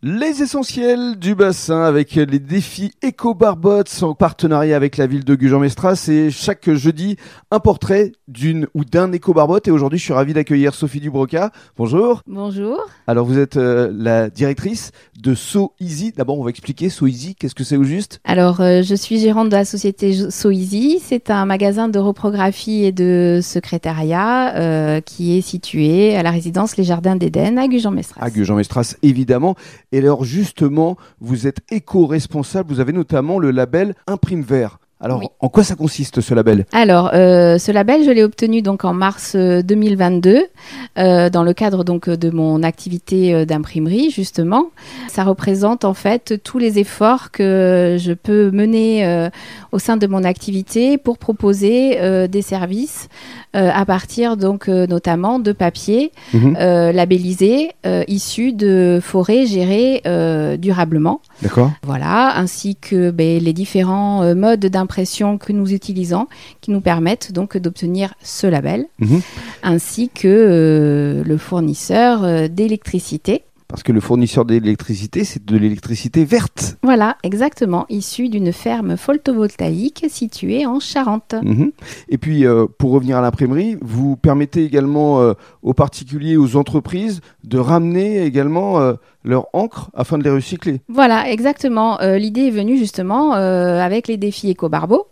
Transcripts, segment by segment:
Les essentiels du bassin avec les défis Éco-Barbotte en partenariat avec la ville de Gujan-Mestras et chaque jeudi un portrait d'une ou d'un Éco-Barbotte et aujourd'hui je suis ravi d'accueillir Sophie Dubroca. Bonjour. Bonjour. Alors vous êtes euh, la directrice de So Easy. D'abord on va expliquer So Easy, qu'est-ce que c'est au juste? Alors euh, je suis gérante de la société So Easy. C'est un magasin de reprographie et de secrétariat euh, qui est situé à la résidence Les Jardins d'Éden à Gujan-Mestras. À Gujan-Mestras évidemment. Et alors justement, vous êtes éco-responsable, vous avez notamment le label Imprime Vert. Alors, Oui. en quoi ça consiste ce label? Alors, euh, ce label, je l'ai obtenu donc en mars euh, 2022 euh, dans le cadre donc de mon activité euh, d'imprimerie justement. Ça représente en fait tous les efforts que je peux mener euh, au sein de mon activité pour proposer euh, des services euh, à partir donc euh, notamment de papier euh, labellisé euh, issus de forêts gérées euh, durablement. D'accord Voilà, ainsi que ben, les différents euh, modes d'impression que nous utilisons qui nous permettent donc d'obtenir ce label, Mhm. ainsi que euh, le fournisseur euh, d'électricité. Parce que le fournisseur d'électricité, c'est de l'électricité verte. Voilà, exactement, issu d'une ferme photovoltaïque située en Charente. Mhm. Et puis, euh, pour revenir à l'imprimerie, vous permettez également euh, aux particuliers, aux entreprises, de ramener également euh, leur encre afin de les recycler. Voilà, exactement. L'idée est venue justement avec les défis éco-barbeaux.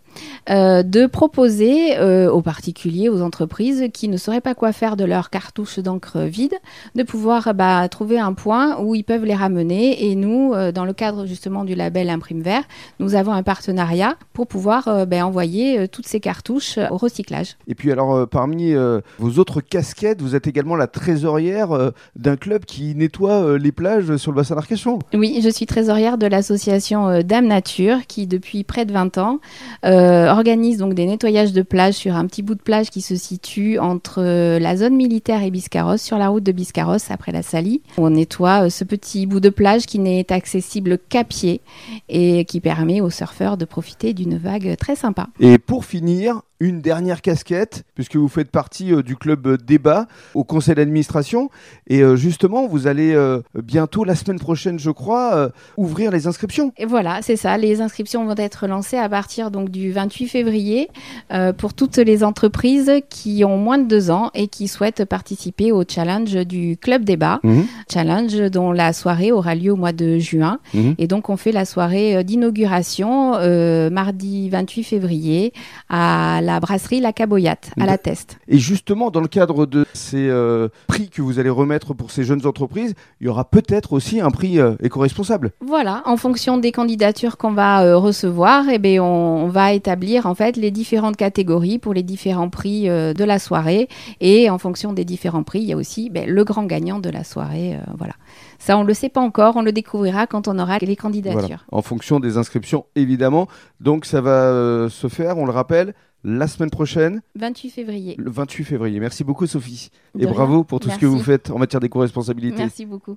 Euh, de proposer euh, aux particuliers, aux entreprises qui ne sauraient pas quoi faire de leurs cartouches d'encre vide, de pouvoir bah, trouver un point où ils peuvent les ramener. Et nous, euh, dans le cadre justement du label Imprime Vert, nous avons un partenariat pour pouvoir ben, envoyer toutes ces cartouches au recyclage. Et puis alors, parmi vos autres casquettes, vous êtes également la trésorière d'un club qui nettoie les plages sur le bassin d'Arcachon. Oui, je suis trésorière de l'association Dame Nature qui, depuis près de 20 ans, euh, organise donc des nettoyages de plage sur un petit bout de plage qui se situe entre euh, la zone militaire et Biscarrosse, sur la route de Biscarrosse après la Salie. On nettoie euh, ce petit bout de plage qui n'est accessible qu'à pied et qui permet aux surfeurs de profiter d'une vague très sympa. Et pour finir, une dernière casquette, puisque vous faites partie du club débat au conseil d'administration. Et justement, vous allez bientôt, la semaine prochaine, je crois, ouvrir les inscriptions. Et voilà, c'est ça. Les inscriptions vont être lancées à partir donc du 28 février euh, pour toutes les entreprises qui ont moins de deux ans et qui souhaitent participer au challenge du club débat. Challenge dont la soirée aura lieu au mois de juin. Mhm. Et donc on fait la soirée euh, d'inauguration euh, mardi 28 février à la brasserie La Caboyate à la Teste. Et justement, dans le cadre de ces euh, prix que vous allez remettre pour ces jeunes entreprises, il y aura peut-être aussi un prix éco-responsable. Voilà, en fonction des candidatures qu'on va recevoir, eh ben, on, on va établir en fait les différentes catégories pour les différents prix euh, de la soirée. Et en fonction des différents prix, il y a aussi ben, le grand gagnant de la soirée. euh, voilà. Ça, on ne le sait pas encore, on le découvrira quand on aura les candidatures. Voilà. En fonction des inscriptions, évidemment. Donc ça va euh, se faire, on le rappelle, la semaine prochaine, 28 février. le 28 février. Merci beaucoup Sophie. De Et rien. bravo pour tout ce que vous faites en matière d'éco-responsabilité. Merci beaucoup.